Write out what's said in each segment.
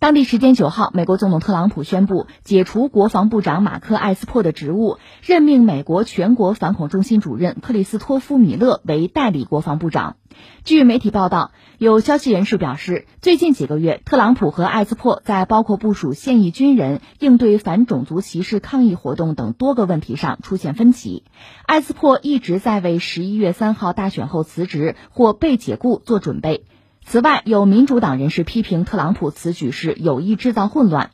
当地时间九号，美国总统特朗普宣布解除国防部长马克·艾斯珀的职务，任命美国全国反恐中心主任克里斯托夫·米勒为代理国防部长。据媒体报道，有消息人士表示，最近几个月，特朗普和艾斯珀在包括部署现役军人、应对反种族歧视抗议活动等多个问题上出现分歧。艾斯珀一直在为十一月三号大选后辞职或被解雇做准备。此外，有民主党人士批评特朗普此举是有意制造混乱。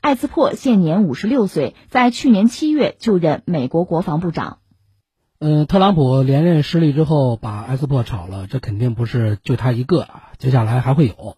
艾斯珀现年五十六岁，在去年七月就任美国国防部长。嗯，特朗普连任失利之后，把艾斯珀炒了，这肯定不是就他一个啊，接下来还会有。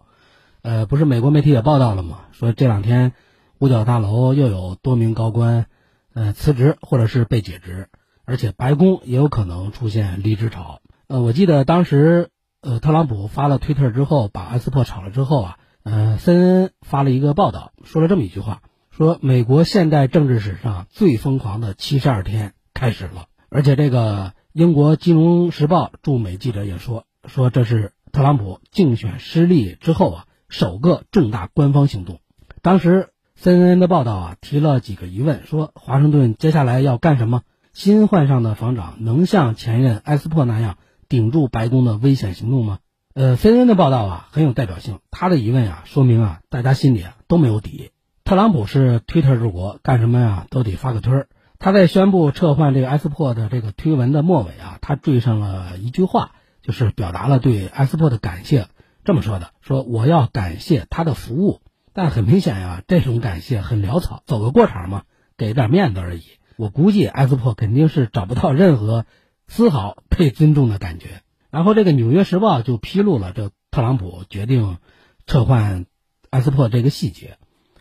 呃，不是美国媒体也报道了吗？说这两天五角大楼又有多名高官呃辞职或者是被解职，而且白宫也有可能出现离职潮。呃，我记得当时。呃，特朗普发了推特之后，把艾斯珀炒了之后啊，呃，CNN 发了一个报道，说了这么一句话：说美国现代政治史上最疯狂的七十二天开始了。而且这个英国金融时报驻美记者也说，说这是特朗普竞选失利之后啊首个重大官方行动。当时 CNN 的报道啊提了几个疑问，说华盛顿接下来要干什么？新换上的防长能像前任艾斯珀那样？顶住白宫的危险行动吗？呃，CNN 的报道啊很有代表性。他的疑问啊，说明啊大家心里啊都没有底。特朗普是推特治国，干什么呀都得发个推儿。他在宣布撤换这个埃斯珀的这个推文的末尾啊，他缀上了一句话，就是表达了对埃斯珀的感谢。这么说的：说我要感谢他的服务。但很明显呀，这种感谢很潦草，走个过场嘛，给点面子而已。我估计埃斯珀肯定是找不到任何。丝毫被尊重的感觉。然后，这个《纽约时报》就披露了这特朗普决定撤换埃斯珀这个细节，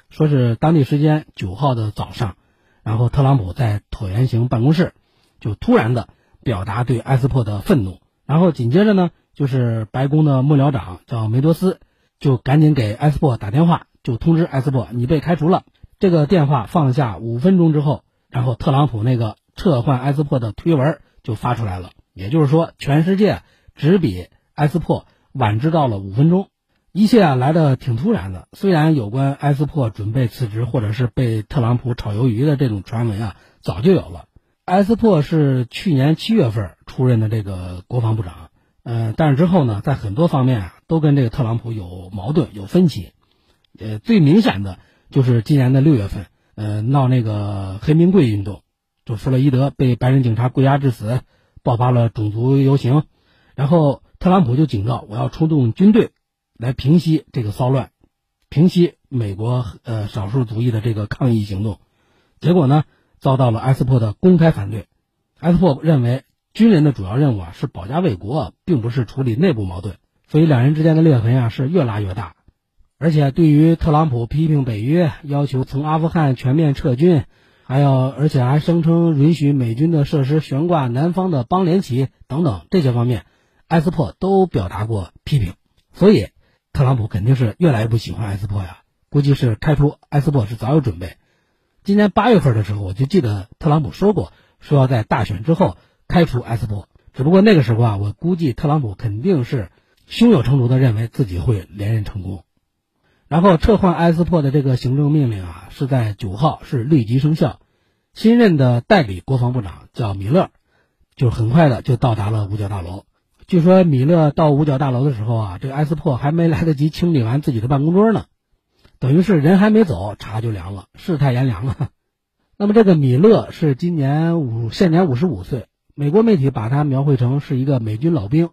说是当地时间九号的早上，然后特朗普在椭圆形办公室就突然的表达对埃斯珀的愤怒，然后紧接着呢，就是白宫的幕僚长叫梅多斯，就赶紧给埃斯珀打电话，就通知埃斯珀你被开除了。这个电话放下五分钟之后，然后特朗普那个撤换埃斯珀的推文。就发出来了，也就是说，全世界只比埃斯珀晚知道了五分钟，一切啊来的挺突然的。虽然有关埃斯珀准备辞职或者是被特朗普炒鱿鱼的这种传闻啊早就有了。埃斯珀是去年七月份出任的这个国防部长，呃，但是之后呢，在很多方面啊都跟这个特朗普有矛盾、有分歧。呃，最明显的就是今年的六月份，呃，闹那个黑名贵运动。就弗洛伊德被白人警察跪压致死，爆发了种族游行，然后特朗普就警告我要出动军队来平息这个骚乱，平息美国呃少数族裔的这个抗议行动，结果呢遭到了埃斯珀的公开反对。埃斯珀认为军人的主要任务啊是保家卫国，并不是处理内部矛盾，所以两人之间的裂痕啊是越拉越大。而且对于特朗普批评北约，要求从阿富汗全面撤军。还有，而且还声称允许美军的设施悬挂南方的邦联旗等等这些方面，埃斯珀都表达过批评。所以，特朗普肯定是越来越不喜欢埃斯珀呀。估计是开除埃斯珀是早有准备。今年八月份的时候，我就记得特朗普说过，说要在大选之后开除埃斯珀。只不过那个时候啊，我估计特朗普肯定是胸有成竹的认为自己会连任成功。然后撤换埃斯珀的这个行政命令啊，是在九号是立即生效。新任的代理国防部长叫米勒，就很快的就到达了五角大楼。据说米勒到五角大楼的时候啊，这个埃斯珀还没来得及清理完自己的办公桌呢，等于是人还没走，茶就凉了，世态炎凉啊。那么这个米勒是今年五现年五十五岁，美国媒体把他描绘成是一个美军老兵，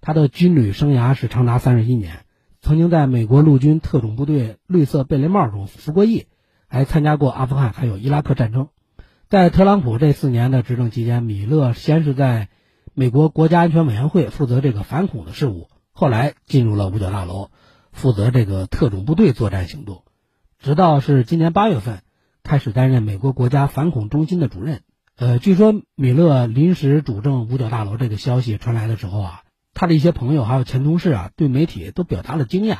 他的军旅生涯是长达三十一年。曾经在美国陆军特种部队绿色贝雷帽中服过役，还参加过阿富汗还有伊拉克战争。在特朗普这四年的执政期间，米勒先是在美国国家安全委员会负责这个反恐的事务，后来进入了五角大楼，负责这个特种部队作战行动，直到是今年八月份开始担任美国国家反恐中心的主任。呃，据说米勒临时主政五角大楼这个消息传来的时候啊。他的一些朋友还有前同事啊，对媒体都表达了惊讶，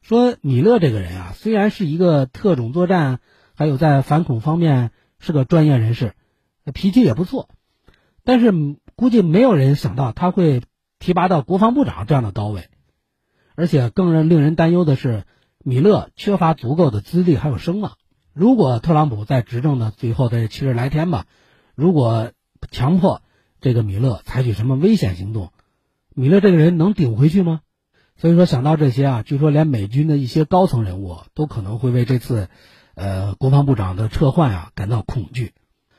说米勒这个人啊，虽然是一个特种作战，还有在反恐方面是个专业人士，脾气也不错，但是估计没有人想到他会提拔到国防部长这样的高位，而且更令人担忧的是，米勒缺乏足够的资历还有声望。如果特朗普在执政的最后的七十来天吧，如果强迫这个米勒采取什么危险行动，米勒这个人能顶回去吗？所以说想到这些啊，据说连美军的一些高层人物都可能会为这次，呃，国防部长的撤换啊感到恐惧。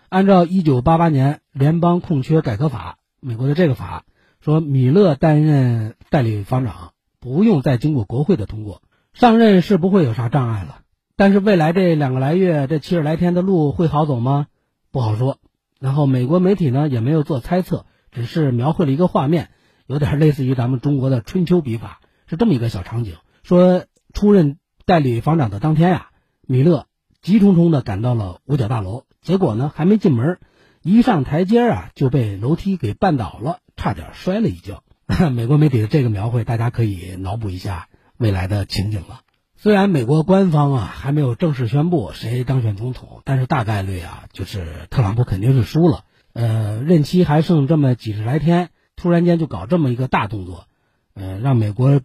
按照一九八八年联邦空缺改革法，美国的这个法说，米勒担任代理防长不用再经过国会的通过，上任是不会有啥障碍了。但是未来这两个来月，这七十来天的路会好走吗？不好说。然后美国媒体呢也没有做猜测，只是描绘了一个画面，有点类似于咱们中国的春秋笔法。是这么一个小场景，说出任代理房长的当天呀，米勒急匆匆地赶到了五角大楼，结果呢还没进门，一上台阶啊就被楼梯给绊倒了，差点摔了一跤。美国媒体的这个描绘，大家可以脑补一下未来的情景了。虽然美国官方啊还没有正式宣布谁当选总统，但是大概率啊就是特朗普肯定是输了。呃，任期还剩这么几十来天，突然间就搞这么一个大动作，呃，让美国。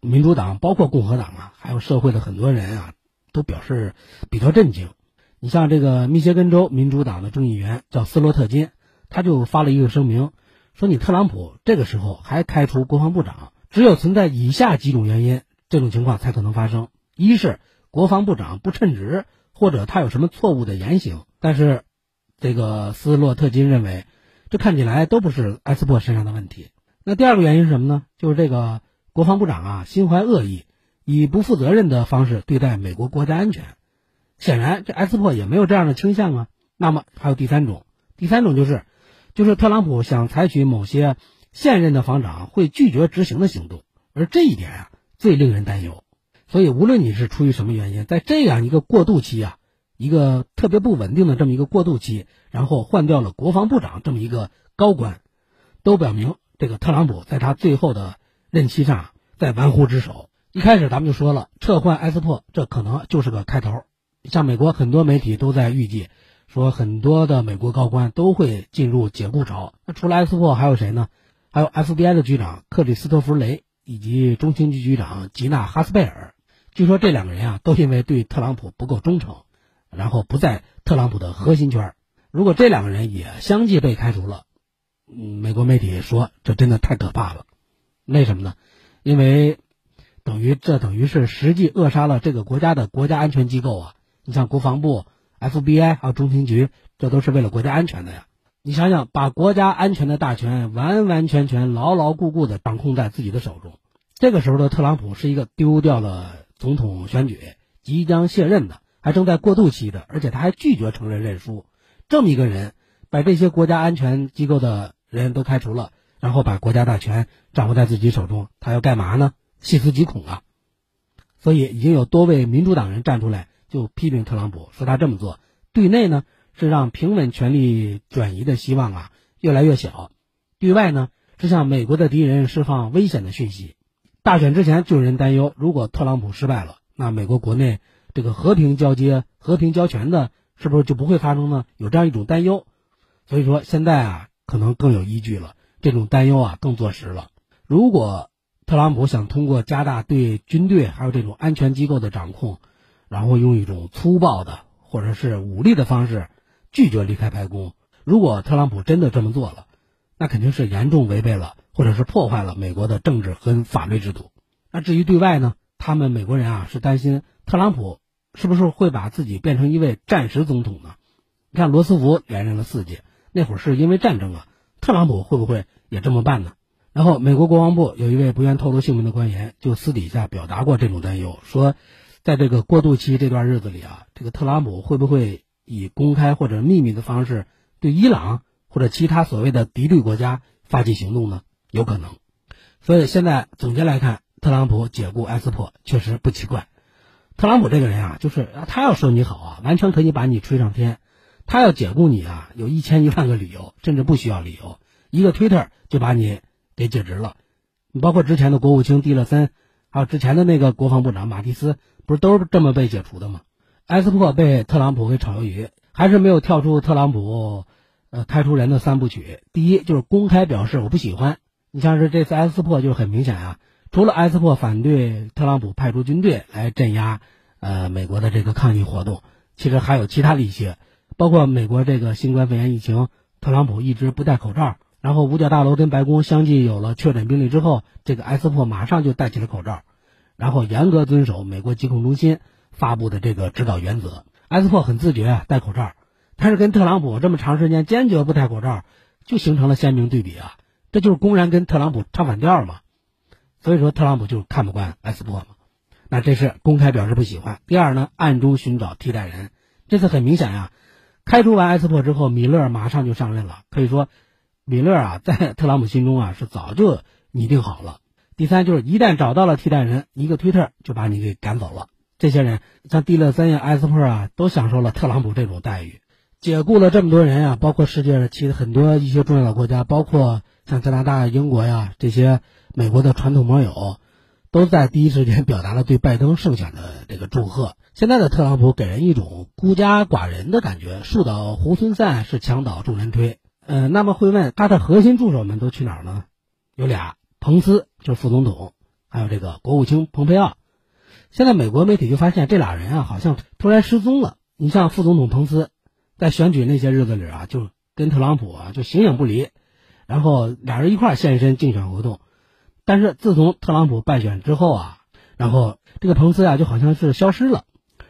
民主党包括共和党啊，还有社会的很多人啊，都表示比较震惊。你像这个密歇根州民主党的众议员叫斯洛特金，他就发了一个声明，说你特朗普这个时候还开除国防部长，只有存在以下几种原因，这种情况才可能发生：一是国防部长不称职，或者他有什么错误的言行。但是，这个斯洛特金认为，这看起来都不是埃斯珀身上的问题。那第二个原因是什么呢？就是这个。国防部长啊，心怀恶意，以不负责任的方式对待美国国家安全。显然，这埃斯珀也没有这样的倾向啊。那么还有第三种，第三种就是，就是特朗普想采取某些现任的防长会拒绝执行的行动，而这一点啊，最令人担忧。所以，无论你是出于什么原因，在这样一个过渡期啊，一个特别不稳定的这么一个过渡期，然后换掉了国防部长这么一个高官，都表明这个特朗普在他最后的。任期上在玩忽职守。一开始咱们就说了，撤换埃斯珀，这可能就是个开头。像美国很多媒体都在预计，说很多的美国高官都会进入解雇潮。那除了埃斯珀，还有谁呢？还有 FBI 的局长克里斯托弗雷以及中情局局长吉娜哈斯贝尔。据说这两个人啊，都因为对特朗普不够忠诚，然后不在特朗普的核心圈。如果这两个人也相继被开除了，嗯，美国媒体说这真的太可怕了。为什么呢？因为等于这等于是实际扼杀了这个国家的国家安全机构啊！你像国防部、FBI 还有中情局，这都是为了国家安全的呀。你想想，把国家安全的大权完完全全、牢牢固固的掌控在自己的手中，这个时候的特朗普是一个丢掉了总统选举、即将卸任的，还正在过渡期的，而且他还拒绝承认认输，这么一个人，把这些国家安全机构的人都开除了。然后把国家大权掌握在自己手中，他要干嘛呢？细思极恐啊！所以已经有多位民主党人站出来就批评特朗普，说他这么做对内呢是让平稳权力转移的希望啊越来越小，对外呢是向美国的敌人释放危险的讯息。大选之前就有人担忧，如果特朗普失败了，那美国国内这个和平交接、和平交权的，是不是就不会发生呢？有这样一种担忧。所以说现在啊，可能更有依据了。这种担忧啊更坐实了。如果特朗普想通过加大对军队还有这种安全机构的掌控，然后用一种粗暴的或者是武力的方式拒绝离开白宫，如果特朗普真的这么做了，那肯定是严重违背了或者是破坏了美国的政治和法律制度。那至于对外呢，他们美国人啊是担心特朗普是不是会把自己变成一位战时总统呢？你看罗斯福连任了四届，那会儿是因为战争啊。特朗普会不会也这么办呢？然后，美国国防部有一位不愿透露姓名的官员就私底下表达过这种担忧，说，在这个过渡期这段日子里啊，这个特朗普会不会以公开或者秘密的方式对伊朗或者其他所谓的敌对国家发起行动呢？有可能。所以现在总结来看，特朗普解雇埃斯珀确实不奇怪。特朗普这个人啊，就是他要说你好啊，完全可以把你吹上天。他要解雇你啊，有一千一万个理由，甚至不需要理由，一个推特就把你给解职了。你包括之前的国务卿蒂勒森，还有之前的那个国防部长马蒂斯，不是都是这么被解除的吗？埃斯珀被特朗普给炒鱿鱼，还是没有跳出特朗普呃开除人的三部曲。第一就是公开表示我不喜欢。你像是这次埃斯珀就很明显啊，除了埃斯珀反对特朗普派出军队来镇压呃美国的这个抗议活动，其实还有其他的一些，包括美国这个新冠肺炎疫情，特朗普一直不戴口罩。然后五角大楼跟白宫相继有了确诊病例之后，这个埃斯珀马上就戴起了口罩，然后严格遵守美国疾控中心发布的这个指导原则。埃斯珀很自觉戴口罩，但是跟特朗普这么长时间坚决不戴口罩，就形成了鲜明对比啊！这就是公然跟特朗普唱反调嘛。所以说特朗普就看不惯埃斯珀嘛。那这是公开表示不喜欢。第二呢，暗中寻找替代人。这次很明显呀，开除完埃斯珀之后，米勒马上就上任了，可以说。米勒啊，在特朗普心中啊是早就拟定好了。第三就是一旦找到了替代人，一个推特就把你给赶走了。这些人像蒂勒森呀、埃斯珀啊，都享受了特朗普这种待遇。解雇了这么多人啊，包括世界其实很多一些重要的国家，包括像加拿大、英国呀这些美国的传统盟友，都在第一时间表达了对拜登胜选的这个祝贺。现在的特朗普给人一种孤家寡人的感觉，树倒猢狲散是墙倒众人推。呃，那么会问他的核心助手们都去哪儿呢？有俩，彭斯就是副总统，还有这个国务卿蓬佩奥。现在美国媒体就发现这俩人啊，好像突然失踪了。你像副总统彭斯，在选举那些日子里啊，就跟特朗普啊就形影不离，然后俩人一块现身竞选活动。但是自从特朗普败选之后啊，然后这个彭斯啊就好像是消失了，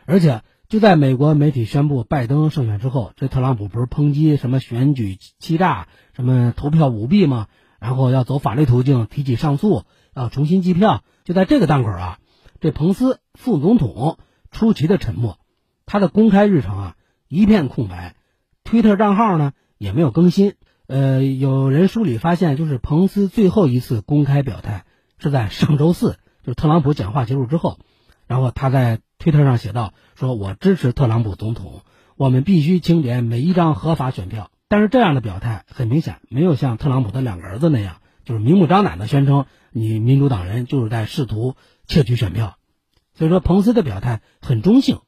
而且。就在美国媒体宣布拜登胜选之后，这特朗普不是抨击什么选举欺诈、什么投票舞弊吗？然后要走法律途径提起上诉，要重新计票。就在这个档口啊，这彭斯副总统出奇的沉默，他的公开日程啊一片空白，推特账号呢也没有更新。呃，有人梳理发现，就是彭斯最后一次公开表态是在上周四，就是特朗普讲话结束之后，然后他在。推特上写道：“说我支持特朗普总统，我们必须清点每一张合法选票。”但是这样的表态很明显没有像特朗普的两个儿子那样，就是明目张胆的宣称你民主党人就是在试图窃取选票。所以说，彭斯的表态很中性。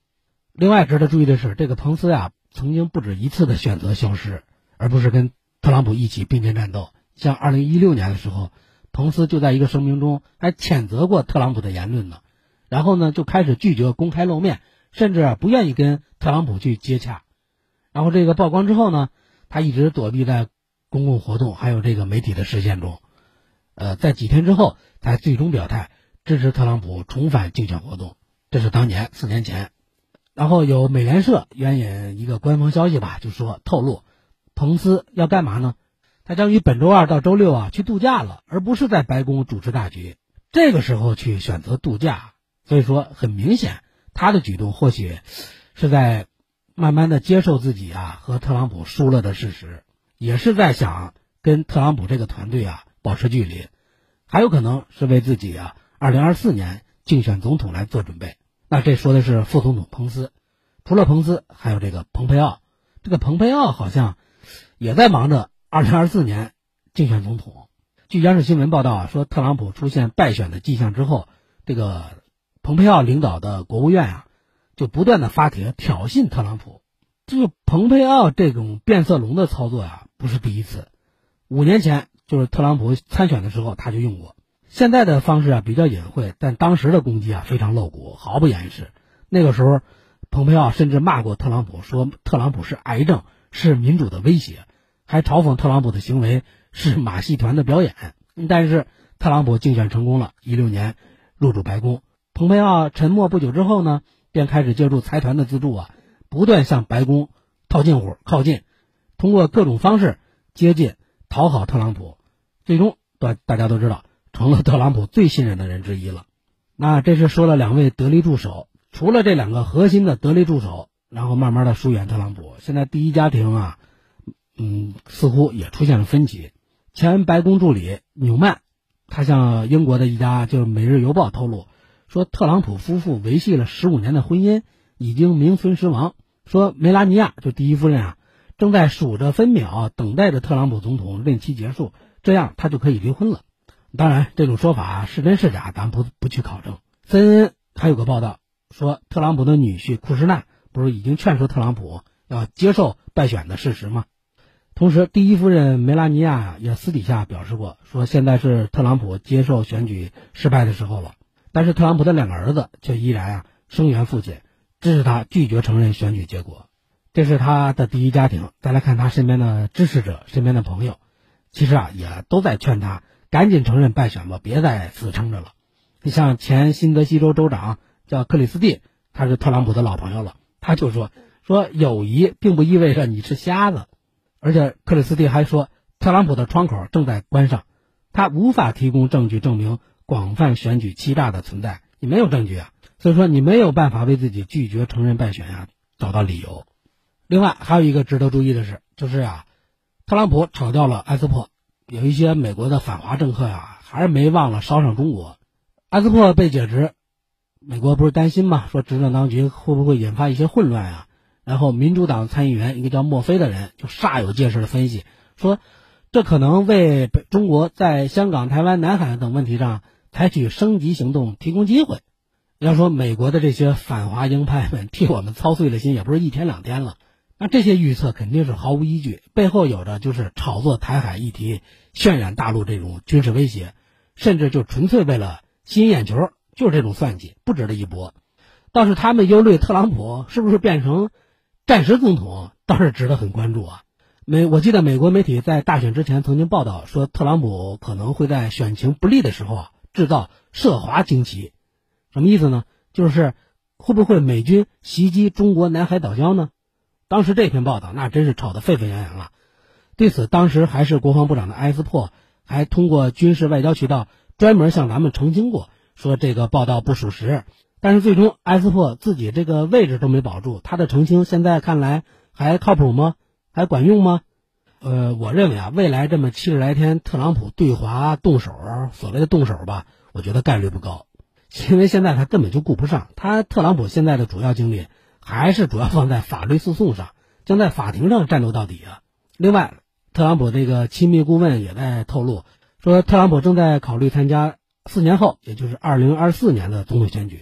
另外值得注意的是，这个彭斯呀，曾经不止一次的选择消失，而不是跟特朗普一起并肩战斗。像二零一六年的时候，彭斯就在一个声明中还谴责过特朗普的言论呢。然后呢，就开始拒绝公开露面，甚至不愿意跟特朗普去接洽。然后这个曝光之后呢，他一直躲避在公共活动还有这个媒体的视线中。呃，在几天之后才最终表态支持特朗普重返竞选活动。这是当年四年前。然后有美联社援引一个官方消息吧，就说透露，彭斯要干嘛呢？他将于本周二到周六啊去度假了，而不是在白宫主持大局。这个时候去选择度假。所以说，很明显，他的举动或许是在慢慢的接受自己啊和特朗普输了的事实，也是在想跟特朗普这个团队啊保持距离，还有可能是为自己啊二零二四年竞选总统来做准备。那这说的是副总统彭斯，除了彭斯，还有这个蓬佩奥。这个蓬佩奥好像也在忙着二零二四年竞选总统。据央视新闻报道啊，说特朗普出现败选的迹象之后，这个。蓬佩奥领导的国务院啊，就不断的发帖挑衅特朗普。这个蓬佩奥这种变色龙的操作呀，不是第一次。五年前就是特朗普参选的时候，他就用过。现在的方式啊比较隐晦，但当时的攻击啊非常露骨，毫不掩饰。那个时候，蓬佩奥甚至骂过特朗普，说特朗普是癌症，是民主的威胁，还嘲讽特朗普的行为是马戏团的表演。但是特朗普竞选成功了，一六年入主白宫。蓬佩奥沉默不久之后呢，便开始借助财团的资助啊，不断向白宫套近乎、靠近，通过各种方式接近、讨好特朗普，最终大大家都知道，成了特朗普最信任的人之一了。那这是说了两位得力助手，除了这两个核心的得力助手，然后慢慢的疏远特朗普。现在第一家庭啊，嗯，似乎也出现了分歧。前白宫助理纽曼，他向英国的一家就是《每日邮报》透露。说特朗普夫妇维系了十五年的婚姻已经名存实亡。说梅拉尼亚就第一夫人啊，正在数着分秒，等待着特朗普总统任期结束，这样他就可以离婚了。当然，这种说法是真是假，咱不不去考证。CNN 还有个报道说，特朗普的女婿库什纳不是已经劝说特朗普要接受败选的事实吗？同时，第一夫人梅拉尼亚也私底下表示过，说现在是特朗普接受选举失败的时候了。但是特朗普的两个儿子却依然啊声援父亲，支持他拒绝承认选举结果。这是他的第一家庭。再来看他身边的支持者、身边的朋友，其实啊也都在劝他赶紧承认败选吧，别再死撑着了。你像前新泽西州州长叫克里斯蒂，他是特朗普的老朋友了，他就说说友谊并不意味着你是瞎子。而且克里斯蒂还说，特朗普的窗口正在关上，他无法提供证据证明广泛选举欺诈的存在。你没有证据啊，所以说你没有办法为自己拒绝承认败选呀找到理由。另外还有一个值得注意的是，就是啊，特朗普炒掉了埃斯珀，有一些美国的反华政客呀，还是没忘了烧上中国。埃斯珀被解职，美国不是担心吗？说执政当局会不会引发一些混乱呀？然后，民主党参议员一个叫墨菲的人就煞有介事的分析说，这可能为中国在香港、台湾、南海等问题上采取升级行动提供机会。要说美国的这些反华鹰派们替我们操碎了心，也不是一天两天了。那这些预测肯定是毫无依据，背后有着就是炒作台海议题、渲染大陆这种军事威胁，甚至就纯粹为了吸引眼球，就是这种算计，不值得一驳。倒是他们忧虑特朗普是不是变成。战时总统倒是值得很关注啊！美我记得美国媒体在大选之前曾经报道说，特朗普可能会在选情不利的时候啊制造涉华惊奇，什么意思呢？就是会不会美军袭击中国南海岛礁呢？当时这篇报道那真是吵得沸沸扬扬啊！对此，当时还是国防部长的埃斯珀还通过军事外交渠道专门向咱们澄清过，说这个报道不属实。但是最终，埃斯珀自己这个位置都没保住，他的澄清现在看来还靠谱吗？还管用吗？呃，我认为啊，未来这么七十来天，特朗普对华动手，所谓的动手吧，我觉得概率不高，因为现在他根本就顾不上。他特朗普现在的主要精力还是主要放在法律诉讼上，将在法庭上战斗到底啊。另外，特朗普这个亲密顾问也在透露，说特朗普正在考虑参加四年后，也就是二零二四年的总统选举。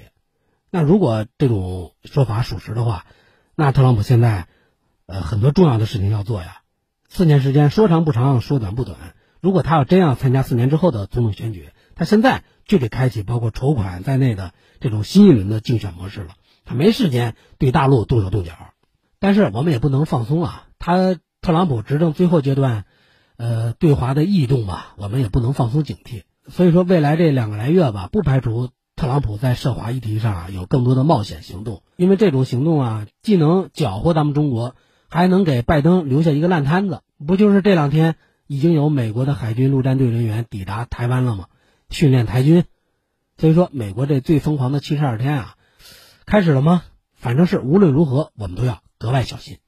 那如果这种说法属实的话，那特朗普现在，呃，很多重要的事情要做呀。四年时间说长不长，说短不短。如果他要真要参加四年之后的总统选举，他现在就得开启包括筹款在内的这种新一轮的竞选模式了。他没时间对大陆动手动脚。但是我们也不能放松啊。他特朗普执政最后阶段，呃，对华的异动吧，我们也不能放松警惕。所以说，未来这两个来月吧，不排除。特朗普在涉华议题上啊有更多的冒险行动，因为这种行动啊，既能搅和咱们中国，还能给拜登留下一个烂摊子。不就是这两天已经有美国的海军陆战队人员抵达台湾了吗？训练台军。所以说，美国这最疯狂的七十二天啊，开始了吗？反正是无论如何，我们都要格外小心。